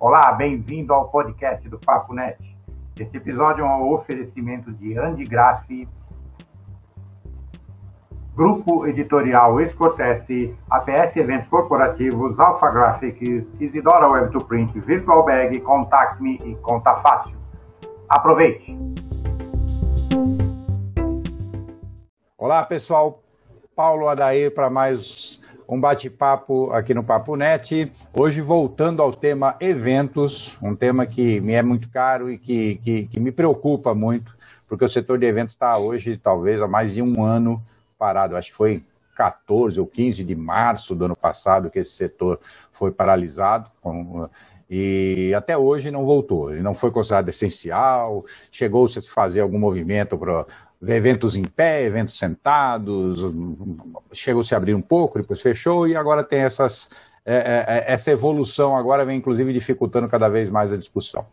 Olá, bem-vindo ao podcast do Papo Net. Esse episódio é um oferecimento de Andy Graff, Grupo Editorial Escortece, APS Eventos Corporativos, Alpha Graphics, Isidora Web to Print, Virtual Bag, Contact Me e Conta Fácil. Aproveite! Olá, pessoal. Paulo Adair para mais um bate-papo aqui no Papo Net. Hoje voltando ao tema eventos, um tema que me é muito caro e que, que, que me preocupa muito, porque o setor de eventos está hoje, talvez, há mais de um ano parado. Acho que foi 14 ou 15 de março do ano passado que esse setor foi paralisado. e até hoje não voltou. Ele não foi considerado essencial. Chegou-se a fazer algum movimento para eventos em pé, eventos sentados. Chegou-se a abrir um pouco, depois fechou e agora tem essas, é, é, é, essa evolução. Agora vem inclusive dificultando cada vez mais a discussão.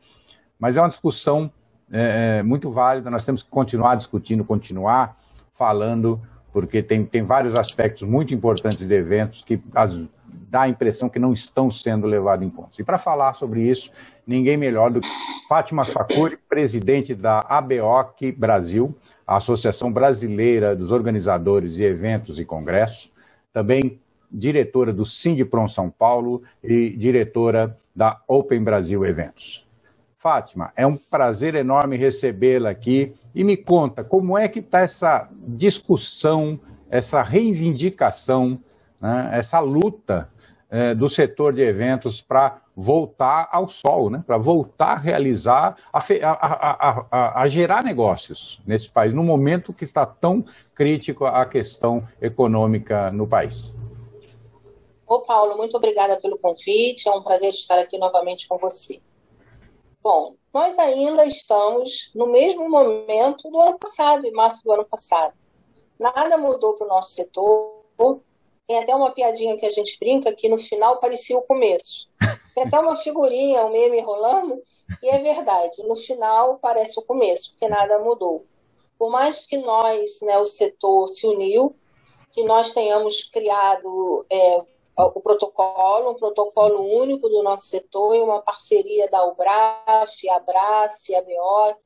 Mas é uma discussão é, é muito válida. Nós temos que continuar discutindo, continuar falando porque tem, tem vários aspectos muito importantes de eventos que as, dá a impressão que não estão sendo levados em conta. E para falar sobre isso, ninguém melhor do que Fátima Facuri, presidente da ABOC Brasil, a Associação Brasileira dos Organizadores de Eventos e Congressos, também diretora do Sindipron São Paulo e diretora da Open Brasil Eventos. Fátima, é um prazer enorme recebê-la aqui e me conta como é que está essa discussão, essa reivindicação, né, essa luta é, do setor de eventos para voltar ao sol, né, para voltar a realizar, a, a, a, a, gerar negócios nesse país, no momento que está tão crítico a questão econômica no país. Ô Paulo, muito obrigada pelo convite, é um prazer estar aqui novamente com você. Bom, nós ainda estamos no mesmo momento do ano passado, em março do ano passado. Nada mudou para o nosso setor. Tem até uma piadinha que a gente brinca que no final parecia o começo. Tem até uma figurinha, um meme rolando, e é verdade. No final parece o começo, porque nada mudou. Por mais que nós, né, o setor se uniu, que nós tenhamos criado é, o protocolo, um protocolo único do nosso setor e uma parceria da UBRAF, a Abrace, a BIOC.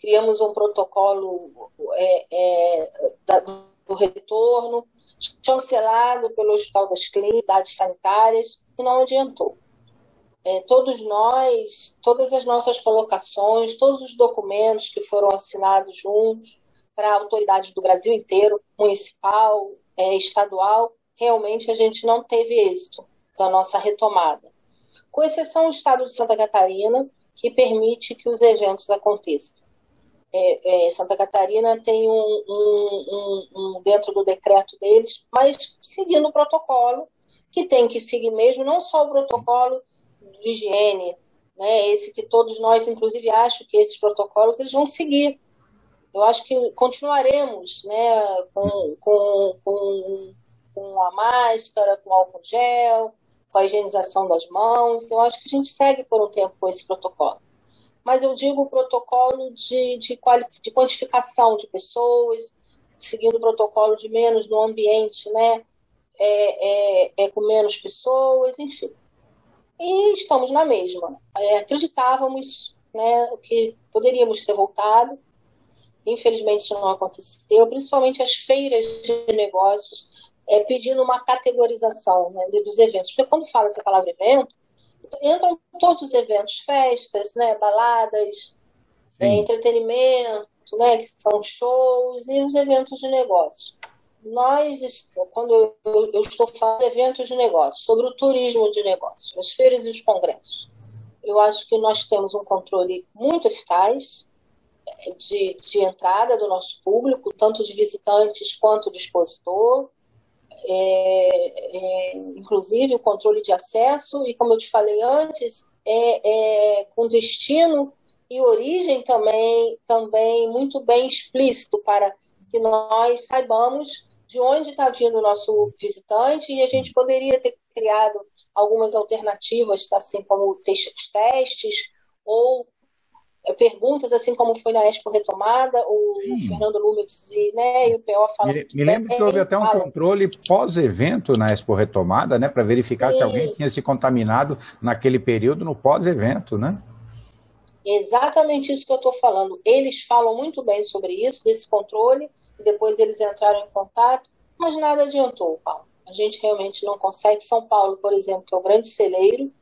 Criamos um protocolo é, é, da, do retorno, chancelado pelo Hospital das Clínicas Sanitárias, e não adiantou. É, todos nós, todas as nossas colocações, todos os documentos que foram assinados juntos para autoridades do Brasil inteiro, municipal, é, estadual, realmente a gente não teve êxito da nossa retomada. Com exceção do estado de Santa Catarina, que permite que os eventos aconteçam. É, é, Santa Catarina tem um, um, um, um, dentro do decreto deles, mas seguindo o protocolo, que tem que seguir mesmo, não só o protocolo de higiene, né, esse que todos nós, inclusive, acho que esses protocolos eles vão seguir. Eu acho que continuaremos né, com, com, com com a máscara, com álcool gel, com a higienização das mãos. Eu acho que a gente segue por um tempo com esse protocolo. Mas eu digo o protocolo de, de, de quantificação de pessoas, seguindo o protocolo de menos no ambiente, né? É, é, é com menos pessoas, enfim. E estamos na mesma. É, acreditávamos né, que poderíamos ter voltado, infelizmente isso não aconteceu, principalmente as feiras de negócios é, pedindo uma categorização né, dos eventos. Porque quando fala essa palavra evento, entram todos os eventos, festas, né, baladas, é, entretenimento, né, que são shows, e os eventos de negócio. Nós, quando eu, eu estou falando de eventos de negócio, sobre o turismo de negócio, as feiras e os congressos, eu acho que nós temos um controle muito eficaz é, de, de entrada do nosso público, tanto de visitantes quanto de expositor é, é, inclusive o controle de acesso, e como eu te falei antes, é, é, com destino e origem também, também muito bem explícito para que nós saibamos de onde está vindo o nosso visitante e a gente poderia ter criado algumas alternativas, assim como testes ou perguntas, assim como foi na Expo Retomada, o Sim. Fernando Lumix e, né, e o PO falam. Me, me lembro que houve até um fala. controle pós-evento na Expo Retomada, né, para verificar Sim. se alguém tinha se contaminado naquele período no pós-evento, né? Exatamente isso que eu estou falando. Eles falam muito bem sobre isso, desse controle, depois eles entraram em contato, mas nada adiantou, Paulo. A gente realmente não consegue. São Paulo, por exemplo, que é o grande celeiro,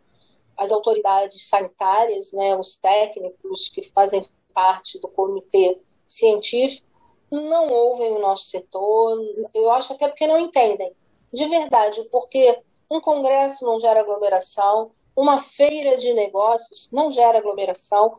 as autoridades sanitárias, né, os técnicos que fazem parte do comitê científico, não ouvem o nosso setor. Eu acho até porque não entendem, de verdade, porque um congresso não gera aglomeração, uma feira de negócios não gera aglomeração,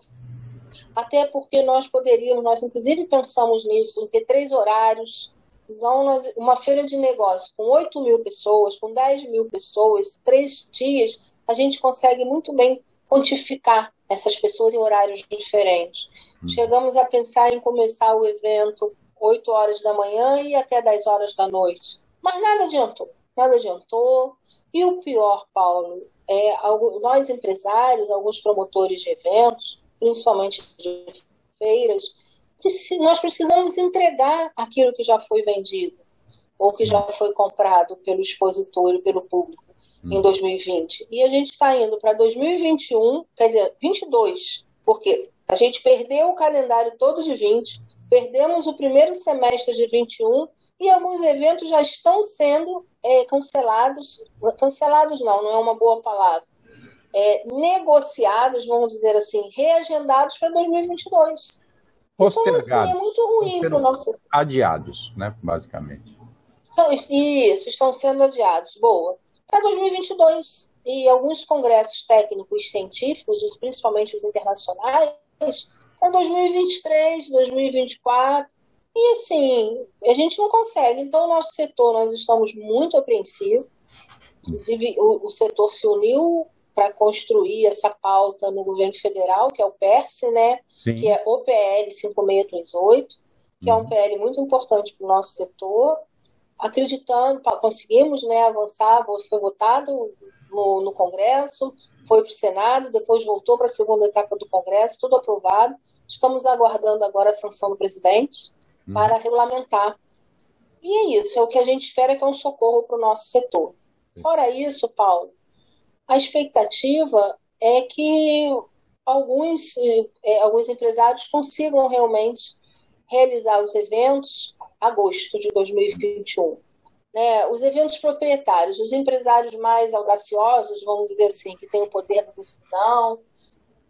até porque nós poderíamos, nós inclusive pensamos nisso, em ter três horários. Então, uma feira de negócios com 8 mil pessoas, com 10 mil pessoas, três dias, a gente consegue muito bem quantificar essas pessoas em horários diferentes. Hum. Chegamos a pensar em começar o evento 8 horas da manhã e até 10 horas da noite. Mas nada adiantou, nada adiantou. E o pior, Paulo, é nós empresários, alguns promotores de eventos, principalmente de feiras, nós precisamos entregar aquilo que já foi vendido ou que já hum. foi comprado pelo expositor e pelo público em 2020. Hum. E a gente está indo para 2021, quer dizer, 22, porque a gente perdeu o calendário todo de 20, perdemos o primeiro semestre de 21 e alguns eventos já estão sendo é, cancelados. Cancelados não, não é uma boa palavra. É, negociados, vamos dizer assim, reagendados para 2022. Postergados. Então, assim, é muito ruim para o nosso. Adiados, né, basicamente. Então, isso, estão sendo adiados. Boa para 2022. E alguns congressos técnicos científicos, principalmente os internacionais, para 2023, 2024. E assim, a gente não consegue. Então, o nosso setor, nós estamos muito apreensivos. Inclusive, o, o setor se uniu para construir essa pauta no governo federal, que é o PERSE, né? Sim. que é o PL 5638, que uhum. é um uhum. PL muito importante para o nosso setor acreditando, conseguimos né, avançar, foi votado no, no Congresso, foi para o Senado, depois voltou para a segunda etapa do Congresso, tudo aprovado. Estamos aguardando agora a sanção do presidente hum. para regulamentar. E é isso, é o que a gente espera que é um socorro para o nosso setor. Fora isso, Paulo, a expectativa é que alguns, é, alguns empresários consigam realmente realizar os eventos agosto de 2021. Né, os eventos proprietários, os empresários mais audaciosos, vamos dizer assim, que têm o poder da decisão,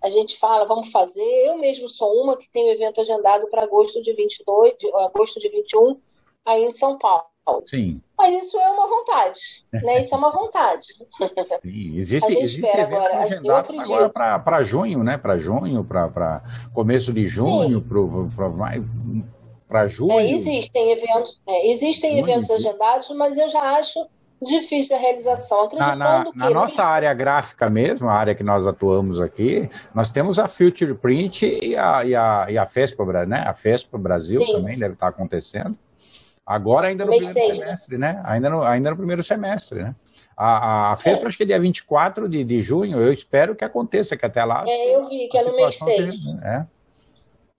a gente fala, vamos fazer. Eu mesmo sou uma que tem o evento agendado para agosto de 22, de, agosto de 21, aí em São Paulo. Sim. Mas isso é uma vontade, né? Isso é uma vontade. Sim, existe, existe evento agora, agendado agora para junho, né? Para junho, para começo de junho, para para julho? É, existem eventos, é, existem eventos agendados, mas eu já acho difícil a realização. Acreditando na, na, que... na nossa área gráfica mesmo, a área que nós atuamos aqui, nós temos a Future Print e a, e a, e a FESPA, né? A FESPA Brasil Sim. também deve estar acontecendo. Agora ainda no Mês primeiro semestre, né? Ainda no, ainda no primeiro semestre, né? A, a FESPA é. acho que é dia 24 de, de junho, eu espero que aconteça, que até lá... É, eu vi, que é no mês 6. Seja, né?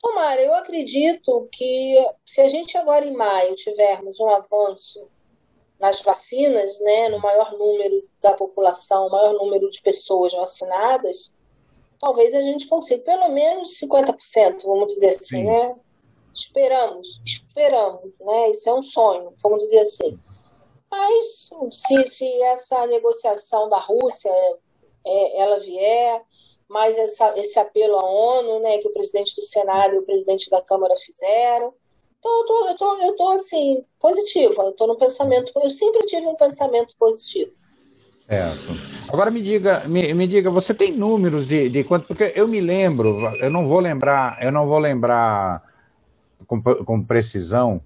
Tomara, eu acredito que se a gente agora em maio tivermos um avanço nas vacinas, né, no maior número da população, maior número de pessoas vacinadas, talvez a gente consiga pelo menos 50%, vamos dizer assim, Sim. né? Esperamos, esperamos, né? Isso é um sonho, vamos dizer assim. Mas se, se essa negociação da Rússia é, ela vier, mais essa, esse apelo à ONU, né, que o presidente do Senado e o presidente da Câmara fizeram. Então, eu tô, eu tô, eu tô assim, positiva, eu tô no pensamento, eu sempre tive um pensamento positivo. Certo. Agora me diga, me, me diga, você tem números de, de quanto? Porque eu me lembro, eu não vou lembrar, eu não vou lembrar com, com precisão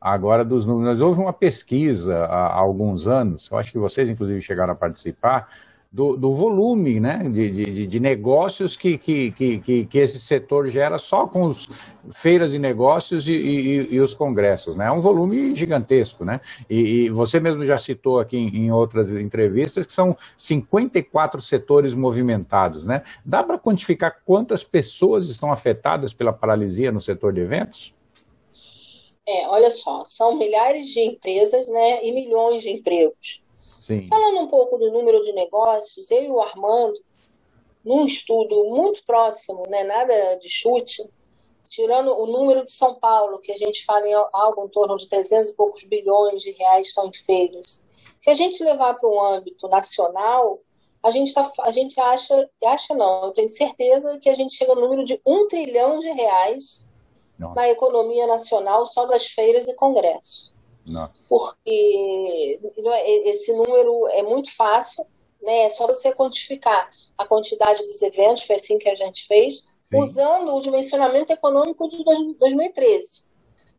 agora dos números. Houve uma pesquisa há, há alguns anos, eu acho que vocês inclusive chegaram a participar, do, do volume né, de, de, de negócios que, que, que, que, esse setor gera só com os feiras e negócios e, e, e os congressos. Né? É um volume gigantesco. Né? E, e você mesmo já citou aqui em, em, outras entrevistas que são 54 setores movimentados. Né? Dá para quantificar quantas pessoas estão afetadas pela paralisia no setor de eventos? É, olha só, são milhares de empresas né, e milhões de empregos. Sim. Falando um pouco do número de negócios, eu e o Armando, num estudo muito próximo, né, nada de chute, tirando o número de São Paulo, que a gente fala em algo em torno de 300 e poucos bilhões de reais estão em feiras. Se a gente levar para um âmbito nacional, a gente, tá, a gente acha, acha não, eu tenho certeza que a gente chega no número de um trilhão de reais Nossa. na economia nacional só das feiras e congressos. Nossa. Porque esse número é muito fácil, né? É só você quantificar a quantidade dos eventos, foi assim que a gente fez, Sim. usando o dimensionamento econômico de 2013.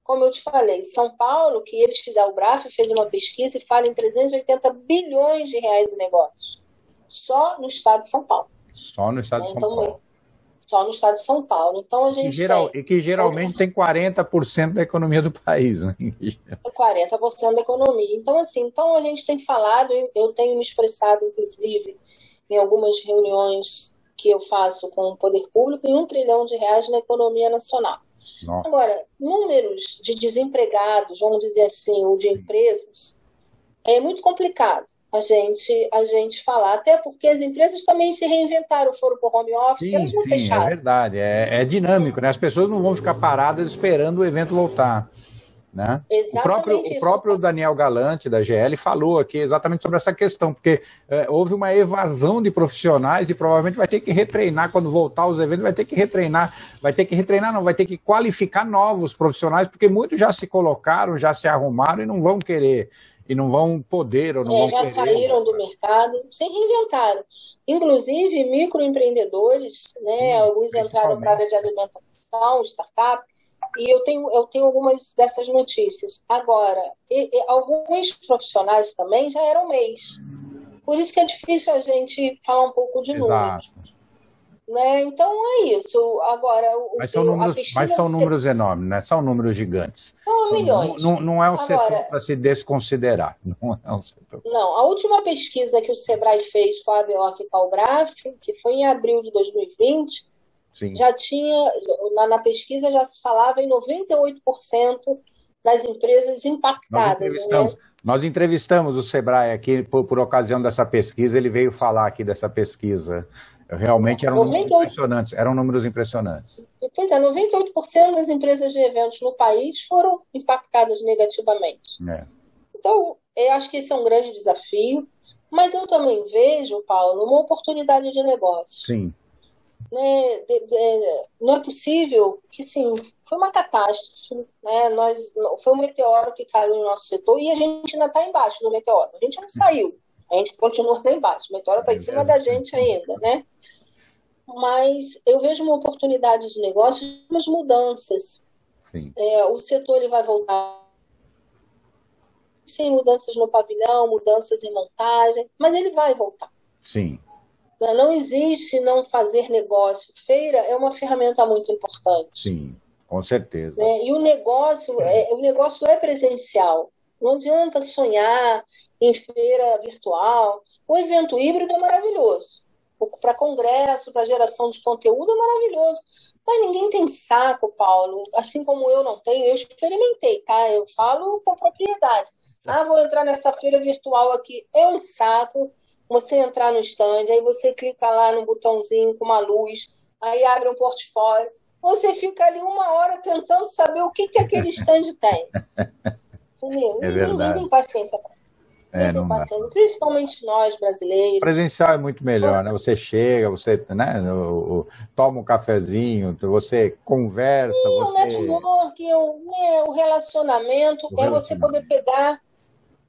Como eu te falei, São Paulo, que eles fizeram, o BRAF fez uma pesquisa e fala em 380 bilhões de reais em negócios. Só no estado de São Paulo. Só no estado de São então, Paulo só no estado de São Paulo. Então a gente e, geral, tem, e que geralmente tem 40% da economia do país, né? 40% da economia. Então assim, então a gente tem falado, eu tenho me expressado inclusive em algumas reuniões que eu faço com o poder público em um trilhão de reais na economia nacional. Nossa. Agora, números de desempregados, vamos dizer assim, ou de empresas, é muito complicado a gente, a gente falar. Até porque as empresas também se reinventaram, foram para o home office, sim, elas não sim, é fecharam. É verdade, é, é, dinâmico, né? As pessoas não vão ficar paradas esperando o evento voltar. Né? Exatamente o próprio, o próprio Daniel Galante, da GL, falou aqui exatamente sobre essa questão, porque é, houve uma evasão de profissionais e provavelmente vai ter que retreinar, quando voltar aos eventos, vai ter que retreinar, vai ter que retreinar, não, vai ter que qualificar novos profissionais, porque muitos já se colocaram, já se arrumaram e não vão querer e não vão poder ou não é, vão já querer. saíram do mercado, se reinventaram. Inclusive, microempreendedores, né, alguns entraram para a área de alimentação, startup, e eu tenho, eu tenho algumas dessas notícias. Agora, e, e, alguns profissionais também já eram mês. Por isso que é difícil a gente falar um pouco de Exato. números. Né? Então é isso. Agora, o, mas são números, mas são números enormes, né? São números gigantes. São milhões. Não, não, é um Agora, setor para se desconsiderar. Não é um setor. Não, a última pesquisa que o Sebrae fez com a ABOC e com a que foi em abril de 2020, Sim. já tinha, na, na pesquisa já se falava em 98% das empresas impactadas. Nós entrevistamos, né? nós entrevistamos o Sebrae aqui por, por ocasião dessa pesquisa, ele veio falar aqui dessa pesquisa. Realmente eram 98... números impressionantes. Eram números impressionantes. Pois é, 98% das empresas de eventos no país foram impactadas negativamente. É. Então, eu acho que esse é um grande desafio, mas eu também vejo, Paulo, uma oportunidade de negócio. Sim. Né, de, de, não é possível que, sim, foi uma catástrofe. Né? Nós, foi um meteoro que caiu no nosso setor e a gente ainda está embaixo do meteoro. A gente não saiu. A gente continua lá embaixo. O meteoro está em cima da gente ainda, né? Mas eu vejo uma oportunidade de negócio, umas mudanças. É, o setor ele vai voltar sim, mudanças no pavilhão, mudanças em montagem, mas ele vai voltar. Sim. Não existe não fazer negócio. Feira é uma ferramenta muito importante. Sim, com certeza. É, e o negócio, é, o negócio é presencial. Não adianta sonhar em feira virtual. O evento híbrido é maravilhoso. Para congresso, para geração de conteúdo é maravilhoso. Mas ninguém tem saco, Paulo. Assim como eu não tenho, eu experimentei, tá? Eu falo com propriedade. Ah, vou entrar nessa feira virtual aqui. É um saco você entrar no stand, aí você clica lá no botãozinho com uma luz, aí abre um portfólio. Você fica ali uma hora tentando saber o que, que aquele stand tem. Entendeu? É verdade. Ninguém tem paciência para é, não paciência, principalmente nós brasileiros. Presencial é muito melhor, né? Você chega, você né, o, o, toma um cafezinho, você conversa. Sim, você... o network, o, né, o relacionamento, o é relacionamento. você poder pegar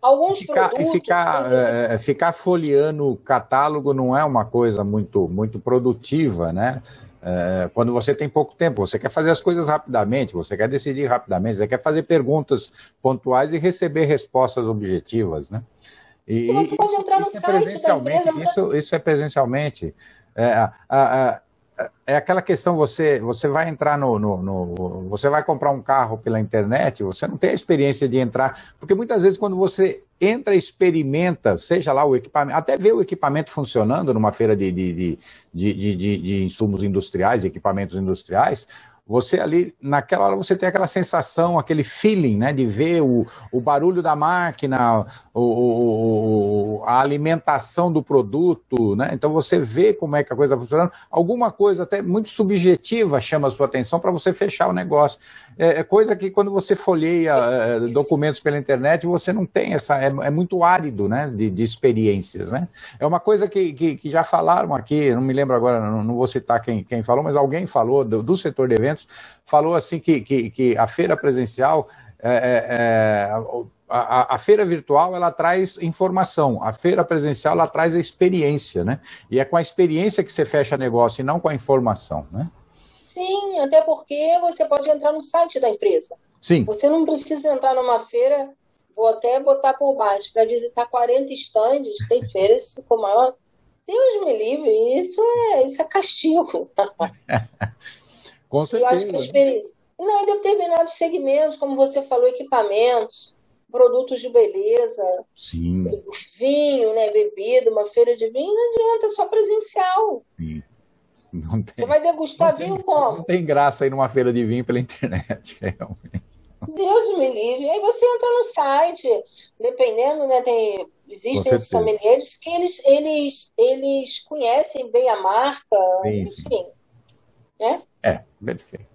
alguns ficar, produtos. E ficar, é, ficar folheando o catálogo não é uma coisa muito, muito produtiva, né? É, quando você tem pouco tempo, você quer fazer as coisas rapidamente, você quer decidir rapidamente, você quer fazer perguntas pontuais e receber respostas objetivas, né? E, você pode entrar no é site da empresa. Isso, isso é presencialmente. É, a, a, é aquela questão, você, você vai entrar no, no, no, Você vai comprar um carro pela internet, você não tem a experiência de entrar. Porque muitas vezes, quando você entra experimenta, seja lá o equipamento, até ver o equipamento funcionando numa feira de, de, de, de, de insumos industriais, equipamentos industriais, você ali, naquela hora, você tem aquela sensação, aquele feeling, né, de ver o, o barulho da máquina, o, o, a alimentação do produto, né? Então você vê como é que a coisa está funcionando. Alguma coisa até muito subjetiva chama a sua atenção para você fechar o negócio. É, é, coisa que quando você folheia é, documentos pela internet, você não tem essa. É, é muito árido, né, de, de, experiências, né? É uma coisa que, que, que, já falaram aqui, não me lembro agora, não, não vou citar quem, quem falou, mas alguém falou do, do setor de eventos falou assim que, que, que a feira presencial, é, é, é, a, a, feira virtual ela traz informação, a feira presencial ela traz a experiência, né? E é com a experiência que você fecha negócio e não com a informação, né? Sim, até porque você pode entrar no site da empresa. Sim. Você não precisa entrar numa feira, vou até botar por baixo, para visitar 40 estandes, tem feiras com maior. Deus me livre, isso é, isso é castigo. Com certeza. Eu acho que a experiência. Não, em determinados segmentos, como você falou, equipamentos, produtos de beleza, Sim. vinho, né, bebida, uma feira de vinho, não adianta, só presencial. Sim. Não tem, você vai degustar vinho tem, como? Não tem graça ir numa feira de vinho pela internet, realmente. Deus me livre. Aí você entra no site, dependendo, né? Tem, existem esses sommeliers que eles, eles, eles conhecem bem a marca, sim, enfim. Sim. Né? É, perfeito.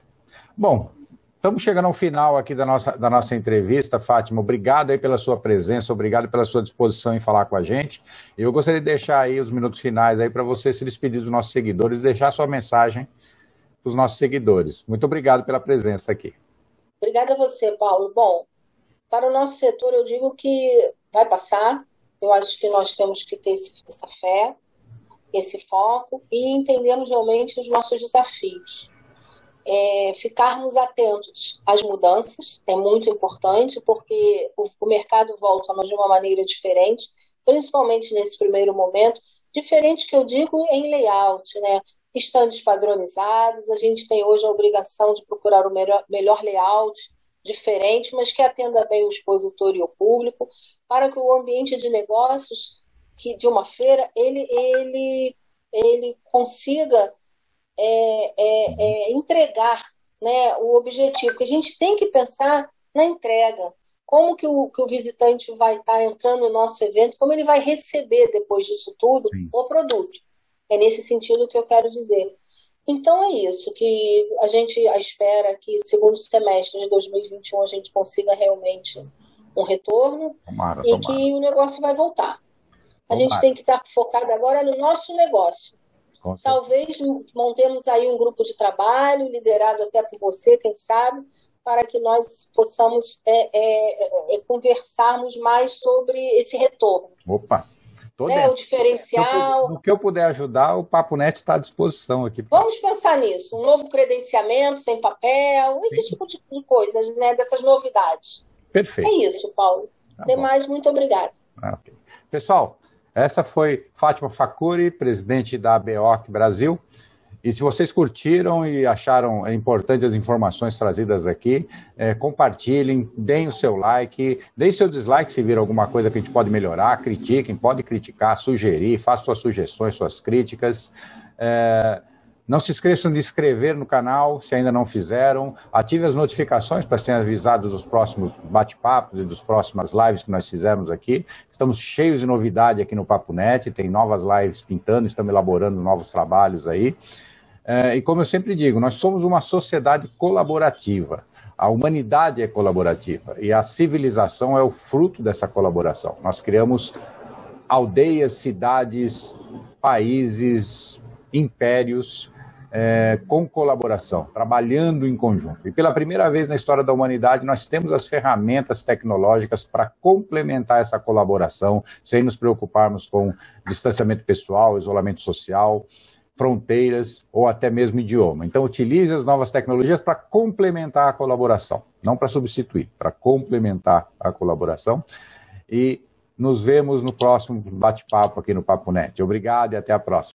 Bom, estamos chegando ao final aqui da nossa, da nossa entrevista, Fátima. Obrigado aí pela sua presença, obrigado pela sua disposição em falar com a gente. Eu gostaria de deixar aí os minutos finais aí para você se despedir dos nossos seguidores deixar sua mensagem para os nossos seguidores. Muito obrigado pela presença aqui. Obrigada a você, Paulo. Bom, para o nosso setor, eu digo que vai passar. Eu acho que nós temos que ter essa fé, esse foco e entendermos realmente os nossos desafios é, ficarmos atentos às mudanças é muito importante, porque o, o mercado volta, mas de uma maneira diferente, principalmente nesse primeiro momento. Diferente que eu digo em layout, né? Estandes padronizados, a gente tem hoje a obrigação de procurar o melhor, melhor layout, diferente, mas que atenda bem o expositor e o público, para que o ambiente de negócios que de uma feira ele ele ele consiga é, é, é, entregar né, o objetivo, porque a gente tem que pensar na entrega. Como que o, que o visitante vai estar tá entrando no nosso evento, como ele vai receber depois disso tudo Sim. o produto. É nesse sentido que eu quero dizer. Então é isso, que a gente espera que segundo semestre de 2021 a gente consiga realmente um retorno tomara, e tomara. que o negócio vai voltar. A tomara. gente tem que estar focado agora no nosso negócio. Talvez montemos aí um grupo de trabalho, liderado até por você, quem sabe, para que nós possamos é, é, é, conversarmos mais sobre esse retorno. Opa! Né, o diferencial. No que eu puder ajudar, o Papo Net está à disposição aqui. Vamos pensar nisso. Um novo credenciamento sem papel, esse Sim. tipo de, de coisas, né? Dessas novidades. Perfeito. É isso, Paulo. Tá Demais, bom. muito obrigado. Ah, okay. Pessoal, essa foi Fátima Facuri, presidente da ABOC Brasil. E se vocês curtiram e acharam importantes as informações trazidas aqui, é, compartilhem, deem o seu like, deem seu dislike se vir alguma coisa que a gente pode melhorar, critiquem, pode criticar, sugerir, façam suas sugestões, suas críticas. É, não se esqueçam de inscrever no canal, se ainda não fizeram. Ative as notificações para serem avisados dos próximos bate-papos e das próximas lives que nós fizemos aqui. Estamos cheios de novidade aqui no Papo Net, tem novas lives pintando, estamos elaborando novos trabalhos aí. É, e como eu sempre digo, nós somos uma sociedade colaborativa. A humanidade é colaborativa e a civilização é o fruto dessa colaboração. Nós criamos aldeias, cidades, países, impérios é, com colaboração, trabalhando em conjunto. E pela primeira vez na história da humanidade, nós temos as ferramentas tecnológicas para complementar essa colaboração, sem nos preocuparmos com distanciamento pessoal, isolamento social, fronteiras ou até mesmo idioma. Então, utilize as novas tecnologias para complementar a colaboração, não para substituir, para complementar a colaboração. E Nos vemos no próximo bate-papo aqui no Papo Net. Obrigado e até a próxima.